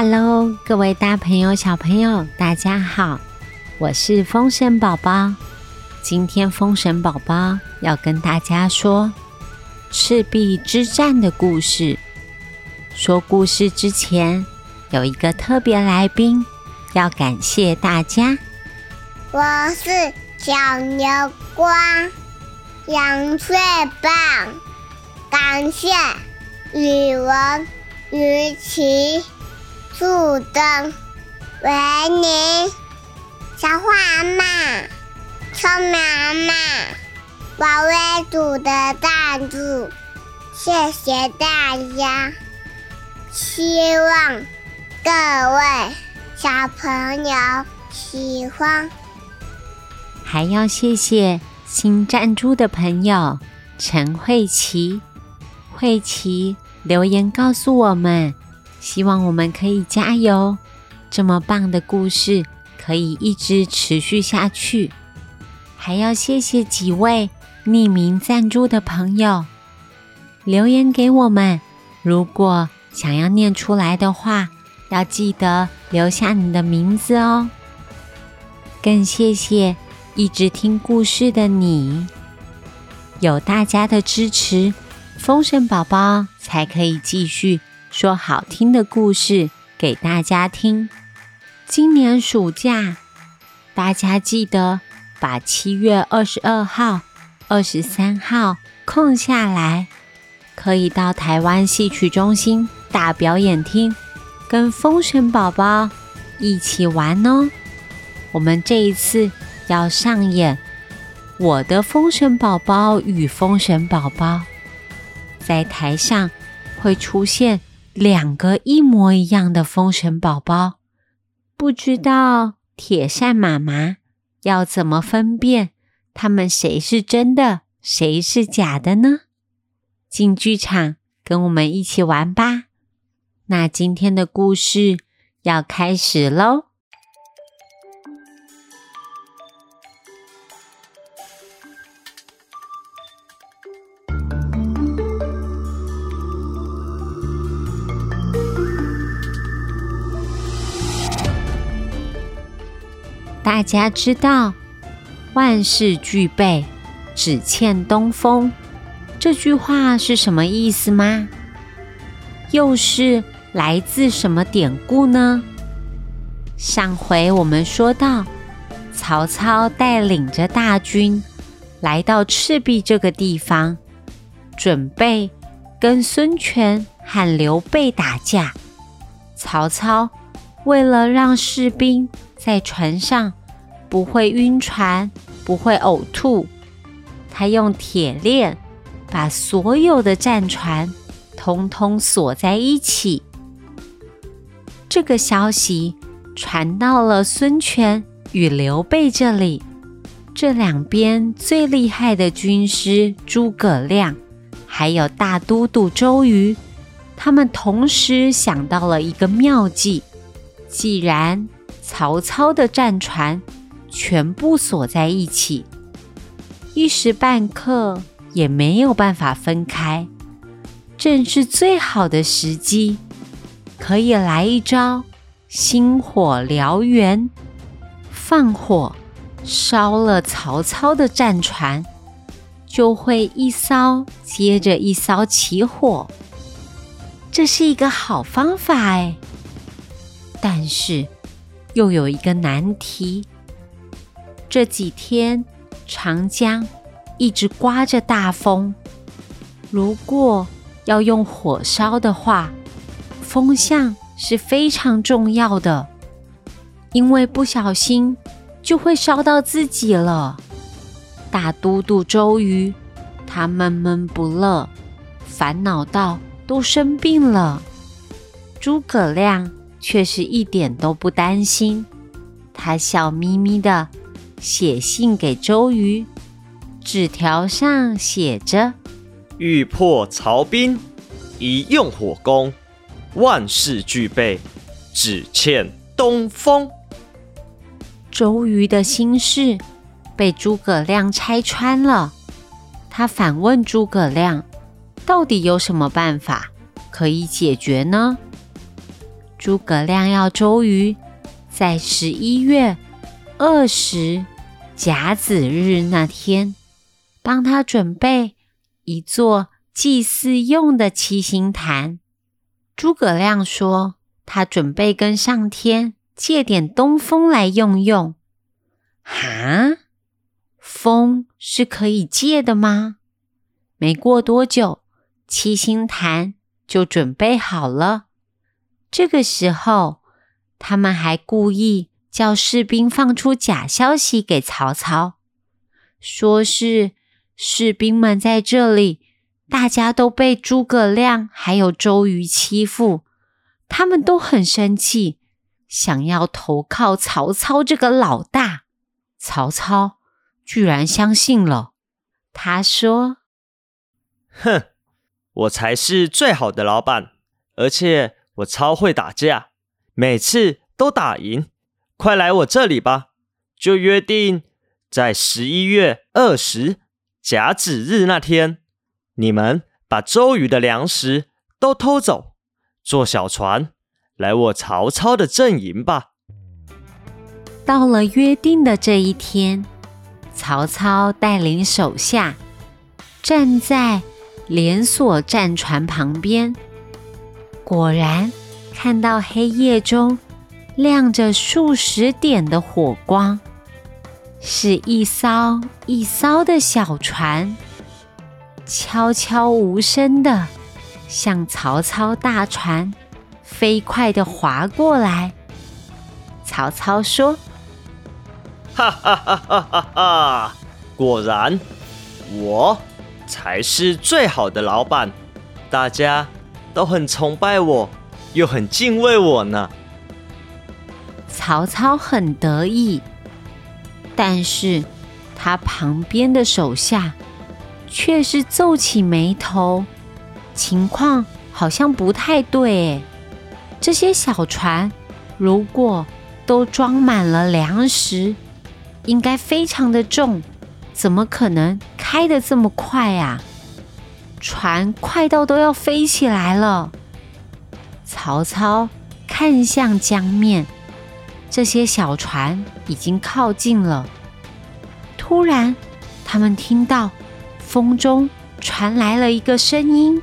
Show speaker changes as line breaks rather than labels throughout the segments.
Hello，各位大朋友、小朋友，大家好，我是风神宝宝。今天风神宝宝要跟大家说赤壁之战的故事。说故事之前，有一个特别来宾要感谢大家。
我是小牛光，杨翠棒，感谢语文、于琪。树灯，维尼，小花阿妈，聪明阿妈，宝威组的赞助，谢谢大家。希望各位小朋友喜欢。
还要谢谢新赞助的朋友陈慧琪，慧琪留言告诉我们。希望我们可以加油，这么棒的故事可以一直持续下去。还要谢谢几位匿名赞助的朋友留言给我们。如果想要念出来的话，要记得留下你的名字哦。更谢谢一直听故事的你，有大家的支持，风神宝宝才可以继续。说好听的故事给大家听。今年暑假，大家记得把七月二十二号、二十三号空下来，可以到台湾戏曲中心大表演厅，跟风神宝宝一起玩哦。我们这一次要上演《我的风神宝宝与风神宝宝》，在台上会出现。两个一模一样的封神宝宝，不知道铁扇妈妈要怎么分辨他们谁是真的，谁是假的呢？进剧场跟我们一起玩吧！那今天的故事要开始喽。大家知道“万事俱备，只欠东风”这句话是什么意思吗？又是来自什么典故呢？上回我们说到，曹操带领着大军来到赤壁这个地方，准备跟孙权和刘备打架。曹操为了让士兵在船上，不会晕船，不会呕吐。他用铁链把所有的战船通通锁在一起。这个消息传到了孙权与刘备这里，这两边最厉害的军师诸葛亮，还有大都督周瑜，他们同时想到了一个妙计：既然曹操的战船，全部锁在一起，一时半刻也没有办法分开。正是最好的时机，可以来一招星火燎原，放火烧了曹操的战船，就会一艘接着一艘起火。这是一个好方法哎，但是又有一个难题。这几天长江一直刮着大风，如果要用火烧的话，风向是非常重要的，因为不小心就会烧到自己了。大都督周瑜他闷闷不乐，烦恼到都生病了。诸葛亮却是一点都不担心，他笑眯眯的。写信给周瑜，纸条上写着：“
欲破曹兵，宜用火攻，万事俱备，只欠东风。”
周瑜的心事被诸葛亮拆穿了，他反问诸葛亮：“到底有什么办法可以解决呢？”诸葛亮要周瑜在十一月二十甲子日那天，帮他准备一座祭祀用的七星坛。诸葛亮说，他准备跟上天借点东风来用用。哈，风是可以借的吗？没过多久，七星坛就准备好了。这个时候，他们还故意叫士兵放出假消息给曹操，说是士兵们在这里，大家都被诸葛亮还有周瑜欺负，他们都很生气，想要投靠曹操这个老大。曹操居然相信了，他说：“
哼，我才是最好的老板，而且……”我超会打架，每次都打赢。快来我这里吧，就约定在十一月二十甲子日那天，你们把周瑜的粮食都偷走，坐小船来我曹操的阵营吧。
到了约定的这一天，曹操带领手下站在连锁战船旁边。果然，看到黑夜中亮着数十点的火光，是一艘一艘的小船，悄悄无声的向曹操大船飞快的划过来。曹操说：“
哈哈哈哈哈哈！果然，我才是最好的老板，大家。”都很崇拜我，又很敬畏我呢。
曹操很得意，但是他旁边的手下却是皱起眉头，情况好像不太对。这些小船如果都装满了粮食，应该非常的重，怎么可能开得这么快啊？船快到都要飞起来了。曹操看向江面，这些小船已经靠近了。突然，他们听到风中传来了一个声音。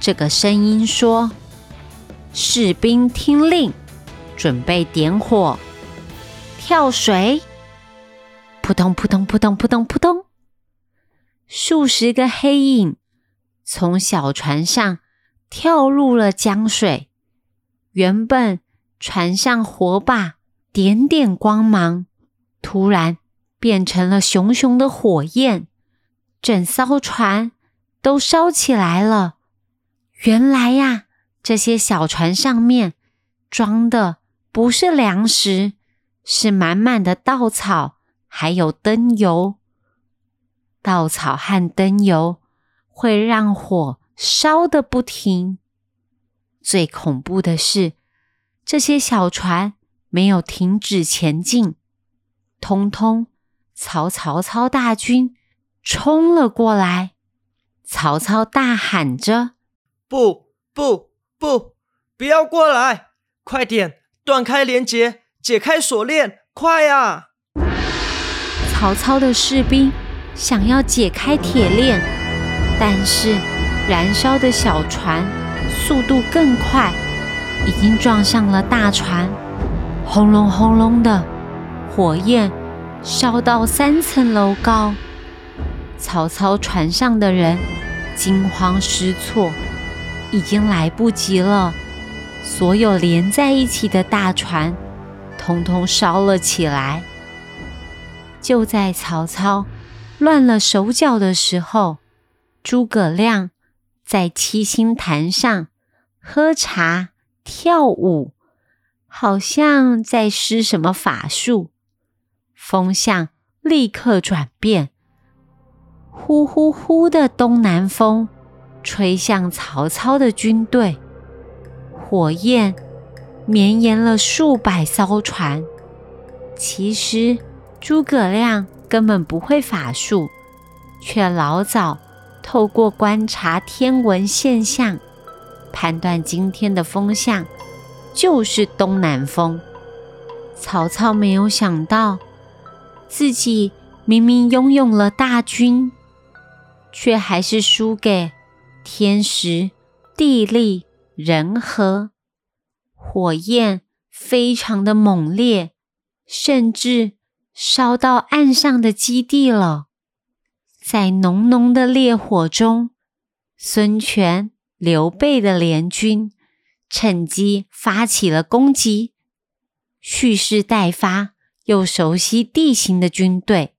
这个声音说：“士兵听令，准备点火，跳水！”扑通扑通扑通扑通扑通。数十个黑影从小船上跳入了江水，原本船上火把点点光芒，突然变成了熊熊的火焰，整艘船都烧起来了。原来呀，这些小船上面装的不是粮食，是满满的稻草，还有灯油。稻草和灯油会让火烧的不停。最恐怖的是，这些小船没有停止前进，通通朝曹操大军冲了过来。曹操大喊着：“
不不不，不要过来！快点断开连结，解开锁链，快呀！”
曹操的士兵。想要解开铁链，但是燃烧的小船速度更快，已经撞上了大船，轰隆轰隆的火焰烧到三层楼高。曹操船上的人惊慌失措，已经来不及了。所有连在一起的大船通通烧了起来。就在曹操。乱了手脚的时候，诸葛亮在七星坛上喝茶跳舞，好像在施什么法术。风向立刻转变，呼呼呼的东南风吹向曹操的军队，火焰绵延了数百艘船。其实诸葛亮。根本不会法术，却老早透过观察天文现象，判断今天的风向就是东南风。曹操没有想到，自己明明拥有了大军，却还是输给天时、地利、人和，火焰非常的猛烈，甚至烧到岸上的基地了。在浓浓的烈火中，孙权、刘备的联军趁机发起了攻击。蓄势待发又熟悉地形的军队，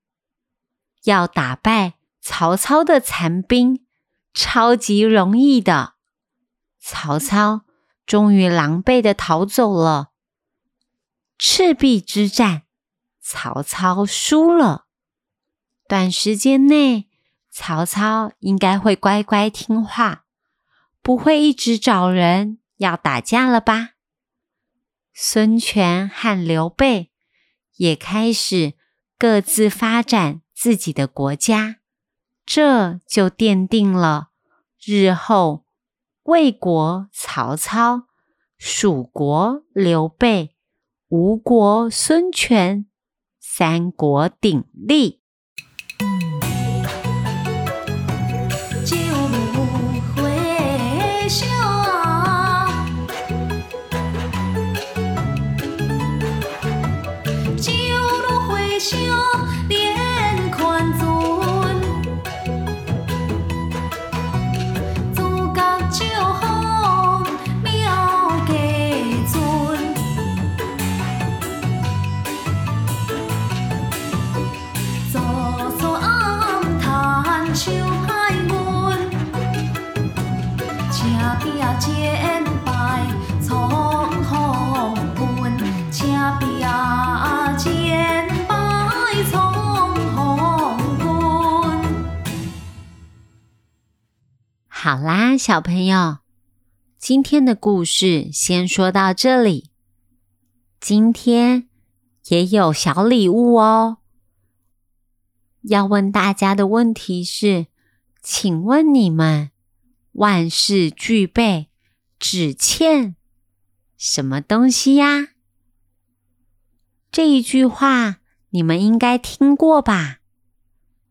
要打败曹操的残兵，超级容易的。曹操终于狼狈的逃走了。赤壁之战，曹操输了。短时间内，曹操应该会乖乖听话，不会一直找人要打架了吧？孙权和刘备也开始各自发展自己的国家，这就奠定了日后魏国曹操、蜀国刘备、吴国孙权三国鼎立。好啦，小朋友，今天的故事先说到这里。今天也有小礼物哦。要问大家的问题是：请问你们万事俱备，只欠什么东西呀？这一句话你们应该听过吧？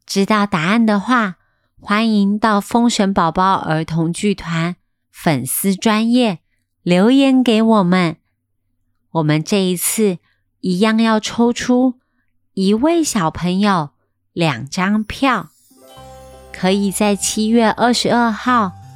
知道答案的话。欢迎到风神宝宝儿童剧团粉丝专业留言给我们。我们这一次一样要抽出一位小朋友两张票，可以在七月二十二号、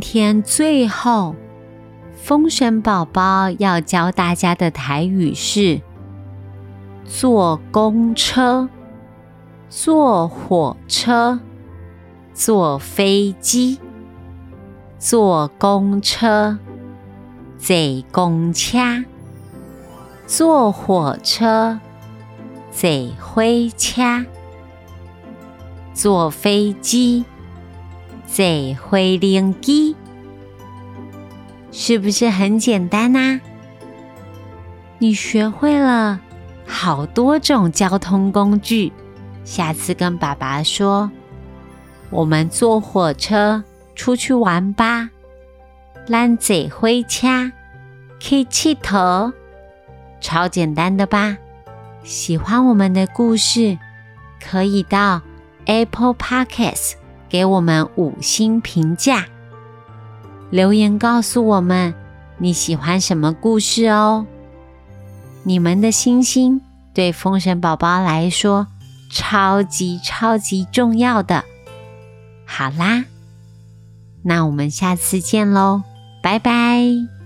天最后，风神宝宝要教大家的台语是：坐公车、坐火车、坐飞机、坐公车、坐公车、坐火车、坐火车、坐飞机。坐飞灵机是不是很简单呐？你学会了好多种交通工具，下次跟爸爸说，我们坐火车出去玩吧。咱坐火车去佚佗，超简单的吧？喜欢我们的故事，可以到 Apple Podcasts。给我们五星评价，留言告诉我们你喜欢什么故事哦。你们的星星对风神宝宝来说超级超级重要的。好啦，那我们下次见喽，拜拜。